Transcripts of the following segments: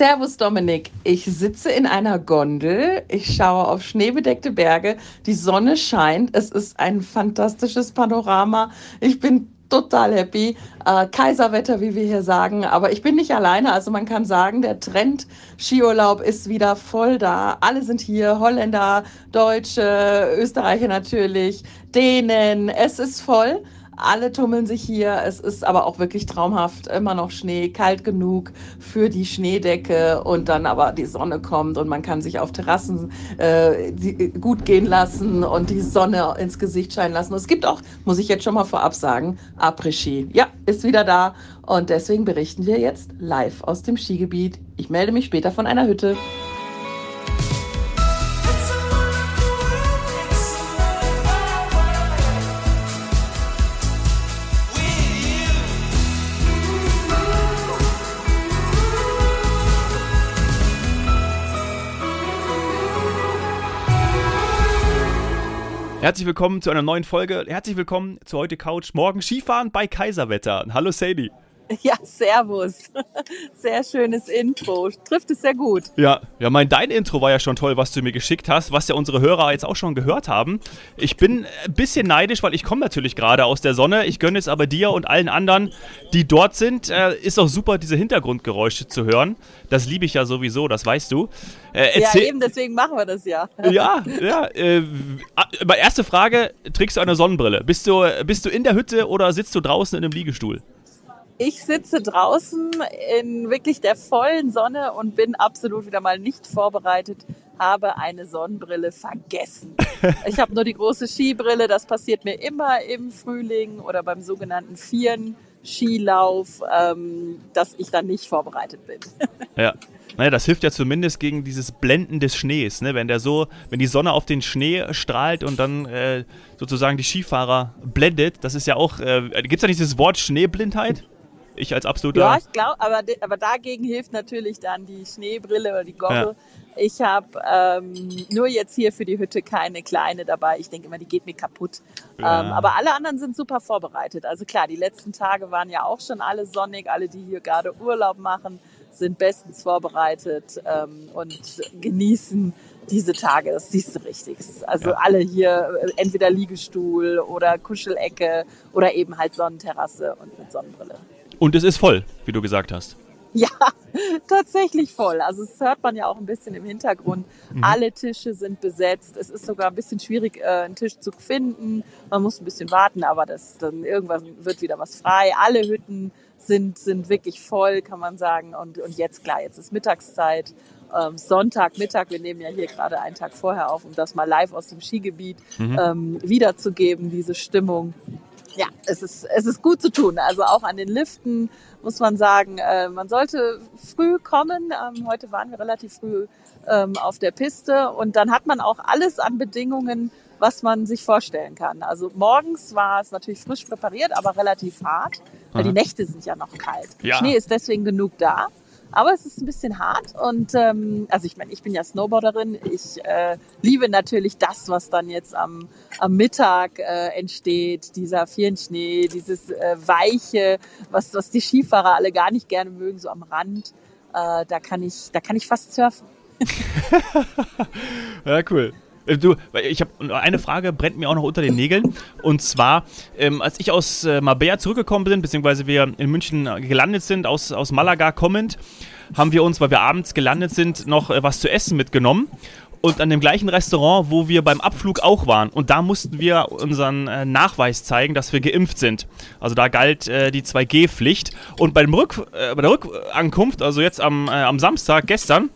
Servus Dominik, ich sitze in einer Gondel, ich schaue auf schneebedeckte Berge, die Sonne scheint, es ist ein fantastisches Panorama. Ich bin total happy. Äh, Kaiserwetter, wie wir hier sagen. Aber ich bin nicht alleine. Also man kann sagen, der Trend Skiurlaub ist wieder voll da. Alle sind hier. Holländer, Deutsche, Österreicher natürlich, Dänen. Es ist voll. Alle tummeln sich hier. Es ist aber auch wirklich traumhaft. Immer noch Schnee, kalt genug für die Schneedecke und dann aber die Sonne kommt und man kann sich auf Terrassen äh, die, gut gehen lassen und die Sonne ins Gesicht scheinen lassen. Es gibt auch, muss ich jetzt schon mal vorab sagen, Après-Ski. Ja, ist wieder da und deswegen berichten wir jetzt live aus dem Skigebiet. Ich melde mich später von einer Hütte. Herzlich willkommen zu einer neuen Folge. Herzlich willkommen zu heute Couch. Morgen Skifahren bei Kaiserwetter. Hallo Sadie. Ja, servus. Sehr schönes Intro. Trifft es sehr gut. Ja, ja, mein dein Intro war ja schon toll, was du mir geschickt hast, was ja unsere Hörer jetzt auch schon gehört haben. Ich bin ein bisschen neidisch, weil ich komme natürlich gerade aus der Sonne. Ich gönne es aber dir und allen anderen, die dort sind. Äh, ist auch super, diese Hintergrundgeräusche zu hören. Das liebe ich ja sowieso, das weißt du. Äh, ja, eben, deswegen machen wir das ja. Ja, ja. Äh, erste Frage, trägst du eine Sonnenbrille? Bist du, bist du in der Hütte oder sitzt du draußen in einem Liegestuhl? Ich sitze draußen in wirklich der vollen Sonne und bin absolut wieder mal nicht vorbereitet, habe eine Sonnenbrille vergessen. Ich habe nur die große Skibrille, das passiert mir immer im Frühling oder beim sogenannten Vieren. Skilauf, ähm, dass ich dann nicht vorbereitet bin. Ja. Naja, das hilft ja zumindest gegen dieses Blenden des Schnees, ne? Wenn der so, wenn die Sonne auf den Schnee strahlt und dann äh, sozusagen die Skifahrer blendet, das ist ja auch, äh, gibt es da nicht dieses Wort Schneeblindheit? Ich als absoluter. Ja, ich glaube, aber, aber dagegen hilft natürlich dann die Schneebrille oder die Goggle. Ja. Ich habe ähm, nur jetzt hier für die Hütte keine kleine dabei. Ich denke immer, die geht mir kaputt. Ja. Ähm, aber alle anderen sind super vorbereitet. Also klar, die letzten Tage waren ja auch schon alle sonnig. Alle, die hier gerade Urlaub machen, sind bestens vorbereitet ähm, und genießen diese Tage. Das siehst du richtig. Also ja. alle hier äh, entweder Liegestuhl oder Kuschelecke oder eben halt Sonnenterrasse und mit Sonnenbrille. Und es ist voll, wie du gesagt hast. Ja, tatsächlich voll. Also das hört man ja auch ein bisschen im Hintergrund. Mhm. Alle Tische sind besetzt. Es ist sogar ein bisschen schwierig, äh, einen Tisch zu finden. Man muss ein bisschen warten, aber das, dann irgendwann wird wieder was frei. Alle Hütten sind, sind wirklich voll, kann man sagen. Und, und jetzt, klar, jetzt ist Mittagszeit. Ähm, Sonntag, Mittag, wir nehmen ja hier gerade einen Tag vorher auf, um das mal live aus dem Skigebiet mhm. ähm, wiederzugeben, diese Stimmung ja, es ist, es ist gut zu tun. Also auch an den Liften muss man sagen, äh, man sollte früh kommen. Ähm, heute waren wir relativ früh ähm, auf der Piste und dann hat man auch alles an Bedingungen, was man sich vorstellen kann. Also morgens war es natürlich frisch präpariert, aber relativ hart, weil Aha. die Nächte sind ja noch kalt. Ja. Schnee ist deswegen genug da. Aber es ist ein bisschen hart und ähm, also ich meine, ich bin ja Snowboarderin. Ich äh, liebe natürlich das, was dann jetzt am, am Mittag äh, entsteht, dieser Vierenschnee, dieses äh, Weiche, was, was die Skifahrer alle gar nicht gerne mögen, so am Rand. Äh, da kann ich, da kann ich fast surfen. ja, cool. Äh, du, ich habe eine Frage brennt mir auch noch unter den Nägeln. Und zwar, ähm, als ich aus äh, Marbella zurückgekommen bin, beziehungsweise wir in München gelandet sind, aus, aus Malaga kommend, haben wir uns, weil wir abends gelandet sind, noch äh, was zu essen mitgenommen. Und an dem gleichen Restaurant, wo wir beim Abflug auch waren. Und da mussten wir unseren äh, Nachweis zeigen, dass wir geimpft sind. Also da galt äh, die 2G-Pflicht. Und beim Rück, äh, bei der Rückankunft, also jetzt am, äh, am Samstag, gestern,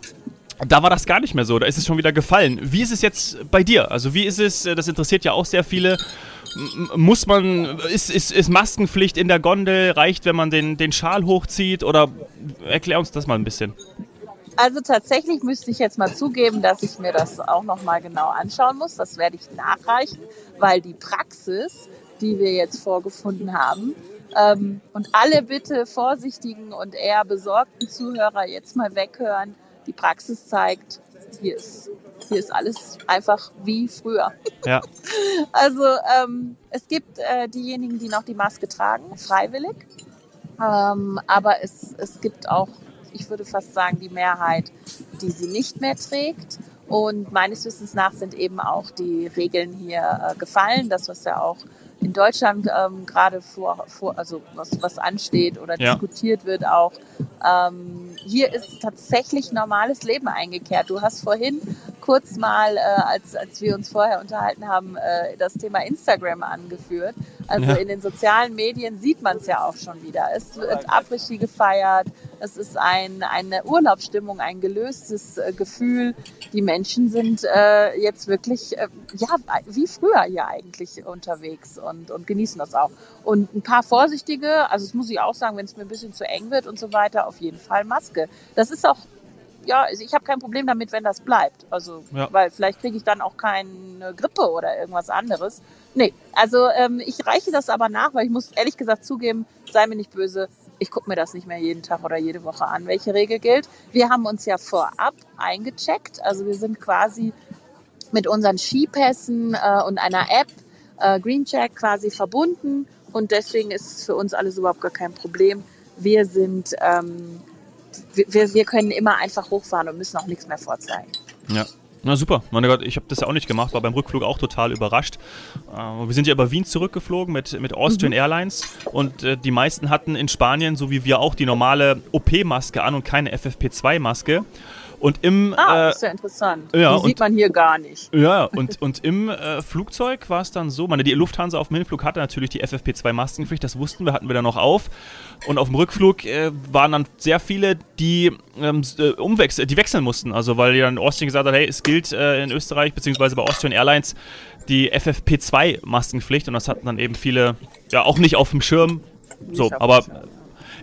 da war das gar nicht mehr so, da ist es schon wieder gefallen. Wie ist es jetzt bei dir? Also wie ist es, äh, das interessiert ja auch sehr viele, muss man, ist, ist, ist Maskenpflicht in der Gondel, reicht, wenn man den, den Schal hochzieht oder erklär uns das mal ein bisschen. Also tatsächlich müsste ich jetzt mal zugeben, dass ich mir das auch nochmal genau anschauen muss. Das werde ich nachreichen, weil die Praxis, die wir jetzt vorgefunden haben, ähm, und alle bitte vorsichtigen und eher besorgten Zuhörer jetzt mal weghören, die Praxis zeigt, hier ist, hier ist alles einfach wie früher. Ja. Also ähm, es gibt äh, diejenigen, die noch die Maske tragen, freiwillig. Ähm, aber es, es gibt auch ich würde fast sagen, die Mehrheit, die sie nicht mehr trägt. Und meines Wissens nach sind eben auch die Regeln hier äh, gefallen, das was ja auch in Deutschland ähm, gerade vor, vor, also was, was ansteht oder ja. diskutiert wird auch. Ähm, hier ist tatsächlich normales Leben eingekehrt. Du hast vorhin kurz mal, äh, als, als wir uns vorher unterhalten haben, äh, das Thema Instagram angeführt. Also ja. in den sozialen Medien sieht man es ja auch schon wieder. Es wird Après-Ski gefeiert. Es ist ein, eine Urlaubsstimmung, ein gelöstes äh, Gefühl. Die Menschen sind äh, jetzt wirklich, äh, ja, wie früher hier eigentlich unterwegs und, und genießen das auch. Und ein paar vorsichtige, also das muss ich auch sagen, wenn es mir ein bisschen zu eng wird und so weiter, auf jeden Fall Maske. Das ist auch ja, also ich habe kein Problem damit, wenn das bleibt. Also, ja. weil vielleicht kriege ich dann auch keine Grippe oder irgendwas anderes. Nee, also ähm, ich reiche das aber nach, weil ich muss ehrlich gesagt zugeben, sei mir nicht böse, ich gucke mir das nicht mehr jeden Tag oder jede Woche an, welche Regel gilt. Wir haben uns ja vorab eingecheckt, also wir sind quasi mit unseren Skipässen äh, und einer App äh, Greencheck quasi verbunden und deswegen ist es für uns alles überhaupt gar kein Problem. Wir sind ähm, wir, wir können immer einfach hochfahren und müssen auch nichts mehr vorzeigen. Ja. Na super, meine Gott, ich habe das ja auch nicht gemacht, war beim Rückflug auch total überrascht. Äh, wir sind ja über Wien zurückgeflogen mit, mit Austrian mhm. Airlines und äh, die meisten hatten in Spanien, so wie wir auch, die normale OP-Maske an und keine FFP2-Maske. Und im ah, das ist ja interessant. Ja, die sieht man hier gar nicht. Ja, und, und im äh, Flugzeug war es dann so, meine, die Lufthansa auf dem Hinflug hatte natürlich die FFP2-Maskenpflicht, das wussten wir, hatten wir dann noch auf. Und auf dem Rückflug äh, waren dann sehr viele, die ähm, äh, umwechseln, die wechseln mussten. Also weil dann Austrian gesagt hat, hey, es gilt äh, in Österreich, beziehungsweise bei Austrian Airlines, die FFP2-Maskenpflicht. Und das hatten dann eben viele, ja, auch nicht auf dem Schirm. So, aber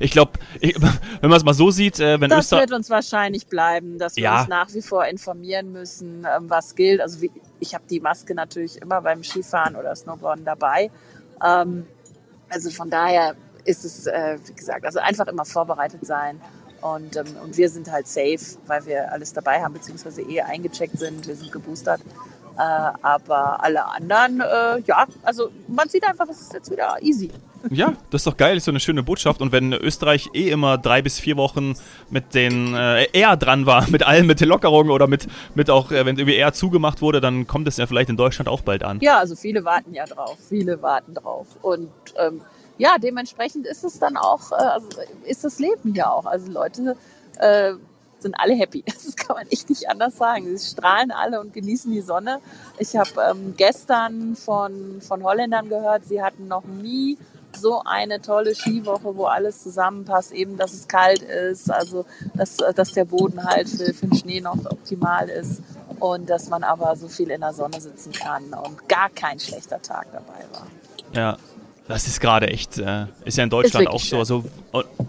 ich glaube, wenn man es mal so sieht, äh, wenn Das Öster wird uns wahrscheinlich bleiben, dass wir ja. uns nach wie vor informieren müssen, ähm, was gilt. Also wie, ich habe die Maske natürlich immer beim Skifahren oder Snowboarden dabei. Ähm, also von daher ist es, äh, wie gesagt, also einfach immer vorbereitet sein. Und, ähm, und wir sind halt safe, weil wir alles dabei haben, beziehungsweise eh eingecheckt sind, wir sind geboostert. Äh, aber alle anderen, äh, ja, also man sieht einfach, es ist jetzt wieder easy. Ja, das ist doch geil, ist so eine schöne Botschaft. Und wenn Österreich eh immer drei bis vier Wochen mit den äh, eher dran war, mit allem, mit den Lockerungen oder mit, mit auch, äh, wenn irgendwie eher zugemacht wurde, dann kommt es ja vielleicht in Deutschland auch bald an. Ja, also viele warten ja drauf, viele warten drauf. Und ähm, ja, dementsprechend ist es dann auch, äh, also ist das Leben hier auch. Also Leute äh, sind alle happy. Das kann man echt nicht anders sagen. Sie strahlen alle und genießen die Sonne. Ich habe ähm, gestern von, von Holländern gehört, sie hatten noch nie so eine tolle Skiwoche, wo alles zusammenpasst, eben, dass es kalt ist, also dass, dass der Boden halt für, für den Schnee noch optimal ist und dass man aber so viel in der Sonne sitzen kann und gar kein schlechter Tag dabei war. Ja, das ist gerade echt, äh, ist ja in Deutschland auch so. Also,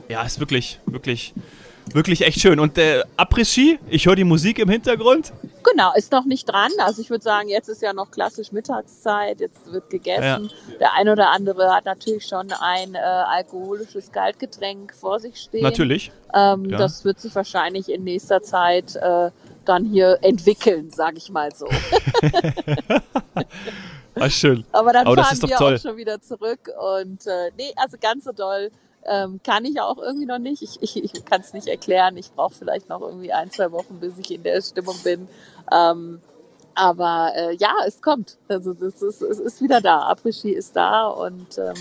ja, ist wirklich, wirklich Wirklich echt schön. Und äh, Après-Ski, ich höre die Musik im Hintergrund. Genau, ist noch nicht dran. Also ich würde sagen, jetzt ist ja noch klassisch Mittagszeit, jetzt wird gegessen. Ja. Der ein oder andere hat natürlich schon ein äh, alkoholisches Kaltgetränk vor sich stehen. Natürlich. Ähm, ja. Das wird sich wahrscheinlich in nächster Zeit äh, dann hier entwickeln, sage ich mal so. ah, schön. Aber dann Aber fahren wir toll. auch schon wieder zurück und äh, nee, also ganz so doll ähm, kann ich auch irgendwie noch nicht. Ich, ich, ich kann es nicht erklären. Ich brauche vielleicht noch irgendwie ein, zwei Wochen, bis ich in der Stimmung bin. Ähm, aber äh, ja, es kommt. Also das ist, es ist wieder da. Après-Ski ist da und ähm,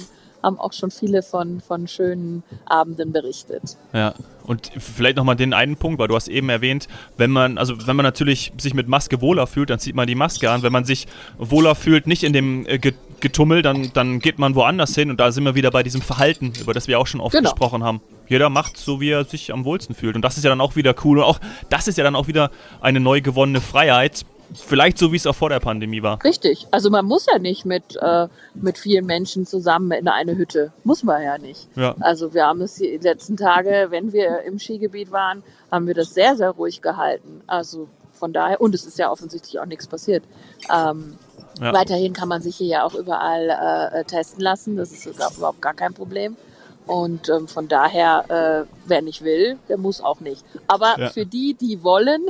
haben auch schon viele von, von schönen Abenden berichtet. Ja, und vielleicht nochmal den einen Punkt, weil du hast eben erwähnt, wenn man, also wenn man natürlich sich mit Maske wohler fühlt, dann zieht man die Maske an. Wenn man sich wohler fühlt, nicht in dem äh, Getummel, dann, dann geht man woanders hin und da sind wir wieder bei diesem Verhalten, über das wir auch schon oft genau. gesprochen haben. Jeder macht so, wie er sich am wohlsten fühlt. Und das ist ja dann auch wieder cool. Und auch das ist ja dann auch wieder eine neu gewonnene Freiheit, Vielleicht so, wie es auch vor der Pandemie war. Richtig. Also man muss ja nicht mit, äh, mit vielen Menschen zusammen in eine Hütte. Muss man ja nicht. Ja. Also wir haben es die letzten Tage, wenn wir im Skigebiet waren, haben wir das sehr, sehr ruhig gehalten. Also von daher, und es ist ja offensichtlich auch nichts passiert. Ähm, ja. Weiterhin kann man sich hier ja auch überall äh, testen lassen. Das ist überhaupt gar kein Problem. Und ähm, von daher, äh, wer nicht will, der muss auch nicht. Aber ja. für die, die wollen,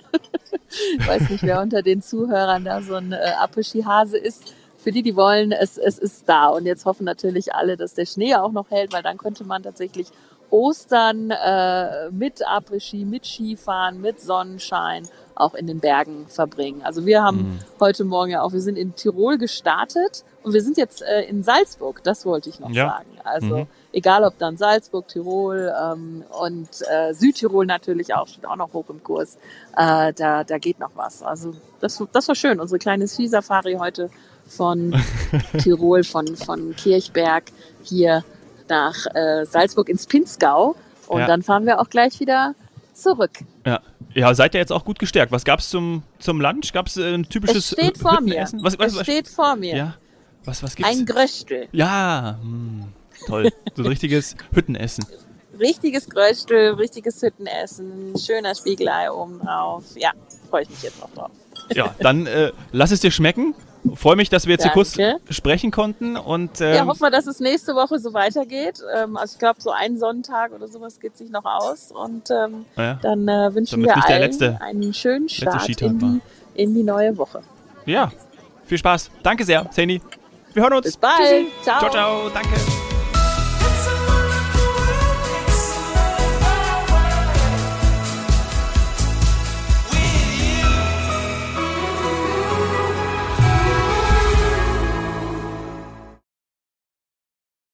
ich weiß nicht, wer unter den Zuhörern da so ein äh, Apres-Ski-Hase ist, für die, die wollen, es, es ist da. Und jetzt hoffen natürlich alle, dass der Schnee auch noch hält, weil dann könnte man tatsächlich Ostern äh, mit Après-Ski, mit Skifahren, mit Sonnenschein auch in den Bergen verbringen. Also wir haben Mhm. heute Morgen ja auch, wir sind in Tirol gestartet und wir sind jetzt äh, in Salzburg, das wollte ich noch Ja. sagen. Also Mhm. egal ob dann Salzburg, Tirol ähm, und äh, Südtirol natürlich auch, steht auch noch hoch im Kurs, äh, da, da geht noch was. Also das, das war schön, unsere kleine Ski-Safari heute von Tirol, von, von Kirchberg hier nach äh, Salzburg ins Pinzgau und Ja. dann fahren wir auch gleich wieder zurück. Ja. ja, seid ihr jetzt auch gut gestärkt. Was gab's zum, zum Lunch? Gab's äh, ein typisches Es steht vor mir. Hüttenessen? Was, was, es was, steht vor mir. ja. Was, was gibt's? Ein Gröstel. ja, hm, toll. So ein richtiges Hüttenessen. Richtiges Gröstel, richtiges Hüttenessen, schöner Spiegelei oben drauf. Ja, freue ich mich jetzt auch drauf. Ja, dann äh, lass es dir schmecken. Freue mich, dass wir jetzt hier kurz Danke. sprechen konnten und ja, ähm, hoffen wir, dass es nächste Woche so weitergeht. Ähm, also ich glaube, so ein Sonntag oder sowas geht sich noch aus. Und ähm, ja, dann äh, wünschen Damit wir allen letzte- einen schönen Start in die, in die neue Woche. ja, viel Spaß. Danke sehr, Zeni. Wir hören uns. Bis bald. Tschüssi. Ciao. Ciao, ciao. Danke.